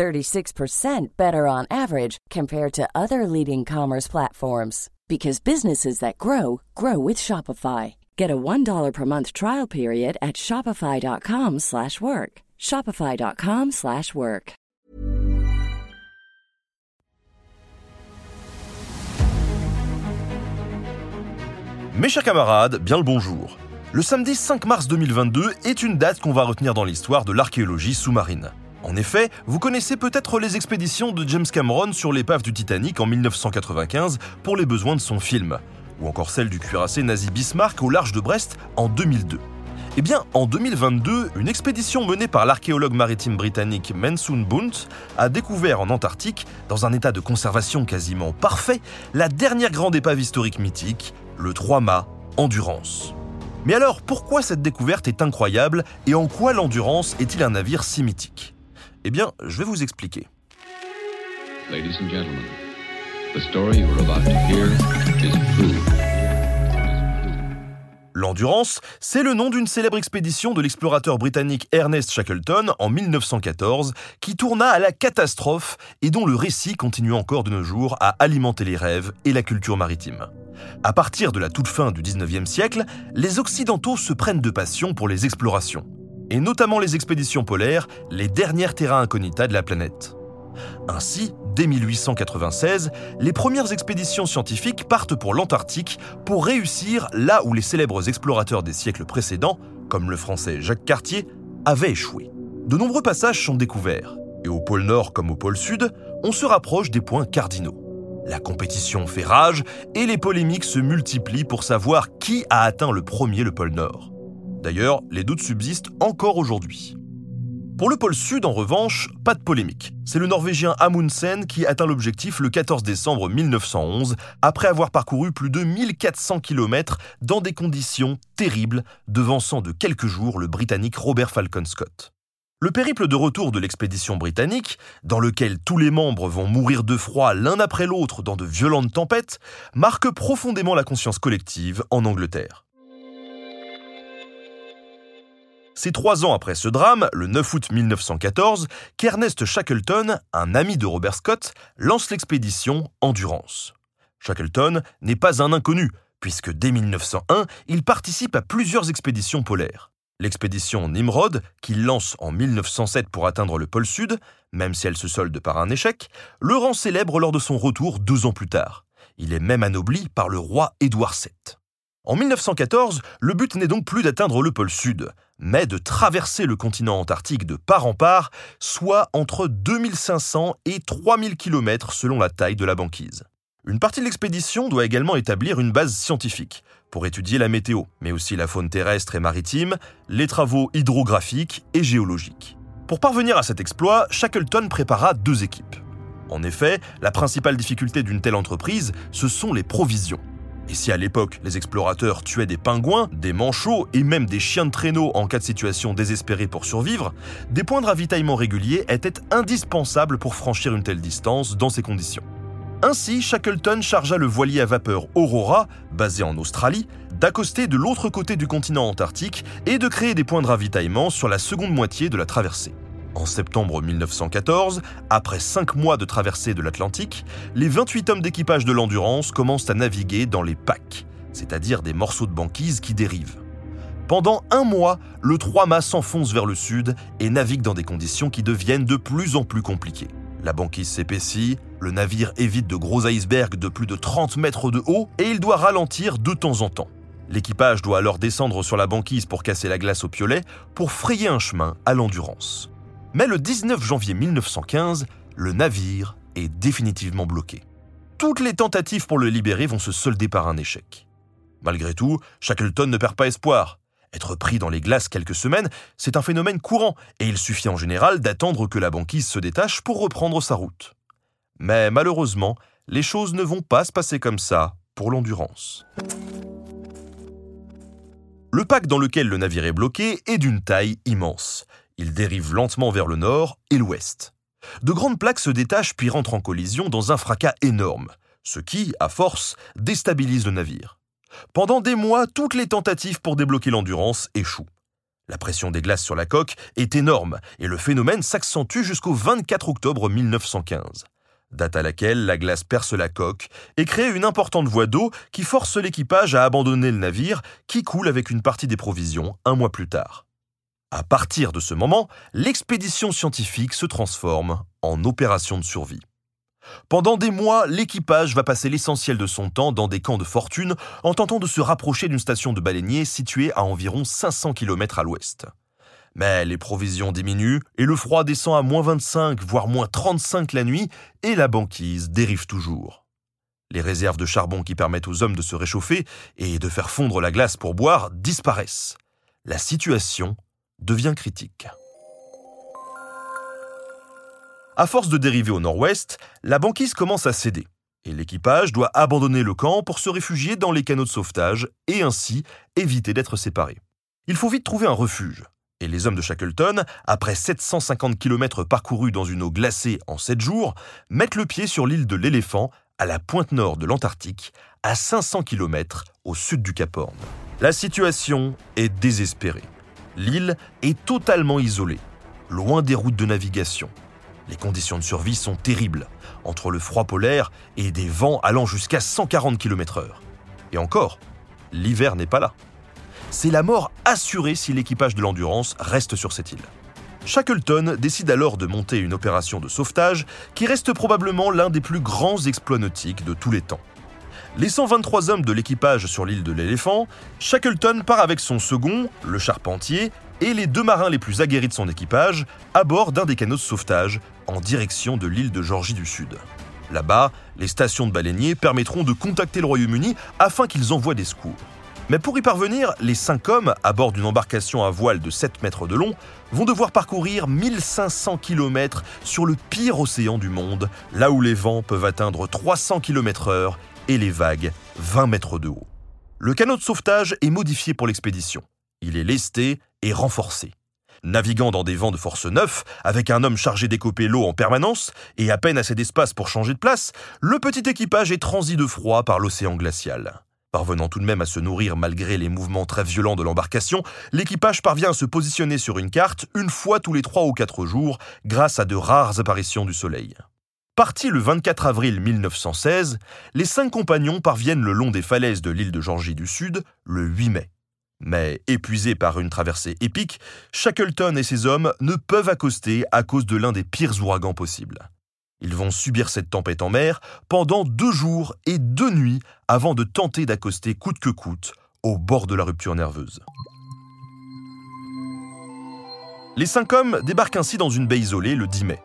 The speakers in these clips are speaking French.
36% better on average compared to other leading commerce platforms because businesses that grow grow with Shopify. Get a $1 per month trial period at shopify.com/work. shopify.com/work. Mes chers camarades, bien le bonjour. Le samedi 5 mars 2022 est une date qu'on va retenir dans l'histoire de l'archéologie sous-marine. En effet, vous connaissez peut-être les expéditions de James Cameron sur l'épave du Titanic en 1995 pour les besoins de son film, ou encore celle du cuirassé nazi Bismarck au large de Brest en 2002. Eh bien, en 2022, une expédition menée par l'archéologue maritime britannique Mansoon Bunt a découvert en Antarctique, dans un état de conservation quasiment parfait, la dernière grande épave historique mythique, le 3-mâts Endurance. Mais alors, pourquoi cette découverte est incroyable et en quoi l'Endurance est-il un navire si mythique? Eh bien, je vais vous expliquer. L'Endurance, c'est le nom d'une célèbre expédition de l'explorateur britannique Ernest Shackleton en 1914 qui tourna à la catastrophe et dont le récit continue encore de nos jours à alimenter les rêves et la culture maritime. À partir de la toute fin du 19e siècle, les Occidentaux se prennent de passion pour les explorations et notamment les expéditions polaires, les dernières terrains incognita de la planète. Ainsi, dès 1896, les premières expéditions scientifiques partent pour l'Antarctique pour réussir là où les célèbres explorateurs des siècles précédents, comme le français Jacques Cartier, avaient échoué. De nombreux passages sont découverts, et au pôle Nord comme au pôle Sud, on se rapproche des points cardinaux. La compétition fait rage et les polémiques se multiplient pour savoir qui a atteint le premier le pôle Nord. D'ailleurs, les doutes subsistent encore aujourd'hui. Pour le pôle Sud, en revanche, pas de polémique. C'est le Norvégien Amundsen qui atteint l'objectif le 14 décembre 1911, après avoir parcouru plus de 1400 km dans des conditions terribles, devançant de quelques jours le Britannique Robert Falcon Scott. Le périple de retour de l'expédition britannique, dans lequel tous les membres vont mourir de froid l'un après l'autre dans de violentes tempêtes, marque profondément la conscience collective en Angleterre. C'est trois ans après ce drame, le 9 août 1914, qu'Ernest Shackleton, un ami de Robert Scott, lance l'expédition Endurance. Shackleton n'est pas un inconnu, puisque dès 1901, il participe à plusieurs expéditions polaires. L'expédition Nimrod, qu'il lance en 1907 pour atteindre le pôle Sud, même si elle se solde par un échec, le rend célèbre lors de son retour deux ans plus tard. Il est même anobli par le roi Édouard VII. En 1914, le but n'est donc plus d'atteindre le pôle Sud, mais de traverser le continent antarctique de part en part, soit entre 2500 et 3000 km selon la taille de la banquise. Une partie de l'expédition doit également établir une base scientifique pour étudier la météo, mais aussi la faune terrestre et maritime, les travaux hydrographiques et géologiques. Pour parvenir à cet exploit, Shackleton prépara deux équipes. En effet, la principale difficulté d'une telle entreprise, ce sont les provisions. Et si à l'époque les explorateurs tuaient des pingouins, des manchots et même des chiens de traîneau en cas de situation désespérée pour survivre, des points de ravitaillement réguliers étaient indispensables pour franchir une telle distance dans ces conditions. Ainsi, Shackleton chargea le voilier à vapeur Aurora, basé en Australie, d'accoster de l'autre côté du continent antarctique et de créer des points de ravitaillement sur la seconde moitié de la traversée. En septembre 1914, après cinq mois de traversée de l'Atlantique, les 28 hommes d'équipage de l'Endurance commencent à naviguer dans les packs, c'est-à-dire des morceaux de banquise qui dérivent. Pendant un mois, le trois-mâts s'enfonce vers le sud et navigue dans des conditions qui deviennent de plus en plus compliquées. La banquise s'épaissit, le navire évite de gros icebergs de plus de 30 mètres de haut et il doit ralentir de temps en temps. L'équipage doit alors descendre sur la banquise pour casser la glace au piolet pour frayer un chemin à l'endurance. Mais le 19 janvier 1915, le navire est définitivement bloqué. Toutes les tentatives pour le libérer vont se solder par un échec. Malgré tout, Shackleton ne perd pas espoir. Être pris dans les glaces quelques semaines, c'est un phénomène courant, et il suffit en général d'attendre que la banquise se détache pour reprendre sa route. Mais malheureusement, les choses ne vont pas se passer comme ça pour l'endurance. Le pack dans lequel le navire est bloqué est d'une taille immense. Il dérive lentement vers le nord et l'ouest. De grandes plaques se détachent puis rentrent en collision dans un fracas énorme, ce qui, à force, déstabilise le navire. Pendant des mois, toutes les tentatives pour débloquer l'endurance échouent. La pression des glaces sur la coque est énorme et le phénomène s'accentue jusqu'au 24 octobre 1915, date à laquelle la glace perce la coque et crée une importante voie d'eau qui force l'équipage à abandonner le navire qui coule avec une partie des provisions un mois plus tard. À partir de ce moment, l'expédition scientifique se transforme en opération de survie. Pendant des mois, l'équipage va passer l'essentiel de son temps dans des camps de fortune en tentant de se rapprocher d'une station de baleiniers située à environ 500 km à l'ouest. Mais les provisions diminuent et le froid descend à moins 25, voire moins 35 la nuit, et la banquise dérive toujours. Les réserves de charbon qui permettent aux hommes de se réchauffer et de faire fondre la glace pour boire disparaissent. La situation devient critique. À force de dériver au nord-ouest, la banquise commence à céder, et l'équipage doit abandonner le camp pour se réfugier dans les canaux de sauvetage et ainsi éviter d'être séparés. Il faut vite trouver un refuge, et les hommes de Shackleton, après 750 km parcourus dans une eau glacée en 7 jours, mettent le pied sur l'île de l'Éléphant, à la pointe nord de l'Antarctique, à 500 km au sud du Cap Horn. La situation est désespérée. L'île est totalement isolée, loin des routes de navigation. Les conditions de survie sont terribles, entre le froid polaire et des vents allant jusqu'à 140 km/h. Et encore, l'hiver n'est pas là. C'est la mort assurée si l'équipage de l'Endurance reste sur cette île. Shackleton décide alors de monter une opération de sauvetage qui reste probablement l'un des plus grands exploits nautiques de tous les temps. Laissant 23 hommes de l'équipage sur l'île de l'éléphant, Shackleton part avec son second, le charpentier, et les deux marins les plus aguerris de son équipage à bord d'un des canaux de sauvetage en direction de l'île de Georgie du Sud. Là-bas, les stations de baleiniers permettront de contacter le Royaume-Uni afin qu'ils envoient des secours. Mais pour y parvenir, les cinq hommes, à bord d'une embarcation à voile de 7 mètres de long, vont devoir parcourir 1500 km sur le pire océan du monde, là où les vents peuvent atteindre 300 km/h et les vagues 20 mètres de haut. Le canot de sauvetage est modifié pour l'expédition. Il est lesté et renforcé. Naviguant dans des vents de force 9, avec un homme chargé d'écoper l'eau en permanence et à peine assez d'espace pour changer de place, le petit équipage est transi de froid par l'océan glacial. Parvenant tout de même à se nourrir malgré les mouvements très violents de l'embarcation, l'équipage parvient à se positionner sur une carte une fois tous les trois ou quatre jours grâce à de rares apparitions du soleil. Partis le 24 avril 1916, les cinq compagnons parviennent le long des falaises de l'île de Georgie du Sud le 8 mai. Mais épuisés par une traversée épique, Shackleton et ses hommes ne peuvent accoster à cause de l'un des pires ouragans possibles. Ils vont subir cette tempête en mer pendant deux jours et deux nuits avant de tenter d'accoster coûte que coûte au bord de la rupture nerveuse. Les cinq hommes débarquent ainsi dans une baie isolée le 10 mai.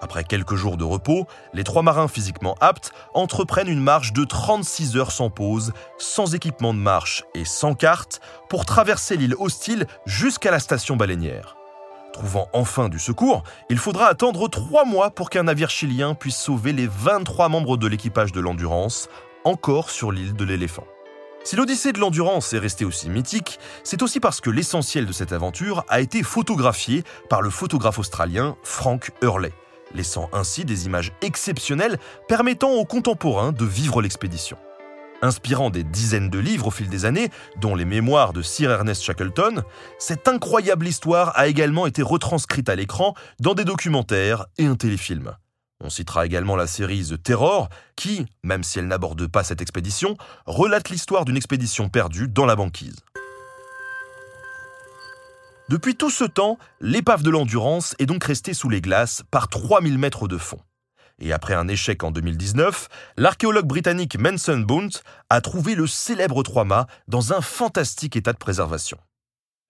Après quelques jours de repos, les trois marins physiquement aptes entreprennent une marche de 36 heures sans pause, sans équipement de marche et sans carte, pour traverser l'île hostile jusqu'à la station baleinière. Trouvant enfin du secours, il faudra attendre trois mois pour qu'un navire chilien puisse sauver les 23 membres de l'équipage de l'Endurance, encore sur l'île de l'éléphant. Si l'Odyssée de l'Endurance est restée aussi mythique, c'est aussi parce que l'essentiel de cette aventure a été photographié par le photographe australien Frank Hurley laissant ainsi des images exceptionnelles permettant aux contemporains de vivre l'expédition. Inspirant des dizaines de livres au fil des années, dont les mémoires de Sir Ernest Shackleton, cette incroyable histoire a également été retranscrite à l'écran dans des documentaires et un téléfilm. On citera également la série The Terror, qui, même si elle n'aborde pas cette expédition, relate l'histoire d'une expédition perdue dans la banquise. Depuis tout ce temps, l'épave de l'Endurance est donc restée sous les glaces par 3000 mètres de fond. Et après un échec en 2019, l'archéologue britannique Manson Bount a trouvé le célèbre trois-mâts dans un fantastique état de préservation.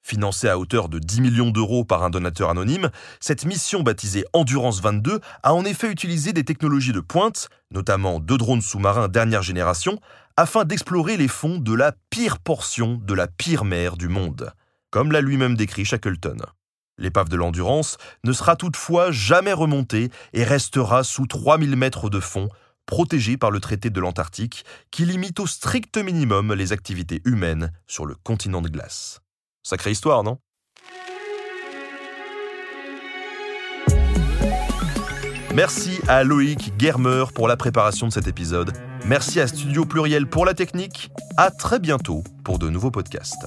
Financée à hauteur de 10 millions d'euros par un donateur anonyme, cette mission baptisée Endurance 22 a en effet utilisé des technologies de pointe, notamment deux drones sous-marins dernière génération, afin d'explorer les fonds de la pire portion de la pire mer du monde comme l'a lui-même décrit Shackleton. L'épave de l'Endurance ne sera toutefois jamais remontée et restera sous 3000 mètres de fond protégée par le traité de l'Antarctique qui limite au strict minimum les activités humaines sur le continent de glace. Sacrée histoire, non? Merci à Loïc Germer pour la préparation de cet épisode. Merci à Studio Pluriel pour la technique. À très bientôt pour de nouveaux podcasts.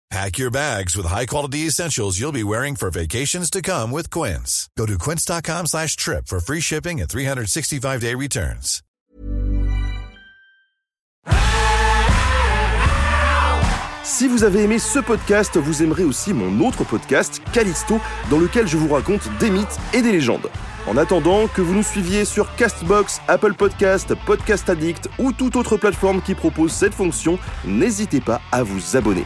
Pack your bags with high-quality essentials you'll be wearing for vacations to come with Quince. Go to quince.com slash trip for free shipping and 365-day returns. Si vous avez aimé ce podcast, vous aimerez aussi mon autre podcast, Callisto, dans lequel je vous raconte des mythes et des légendes. En attendant que vous nous suiviez sur Castbox, Apple Podcast, Podcast Addict ou toute autre plateforme qui propose cette fonction, n'hésitez pas à vous abonner.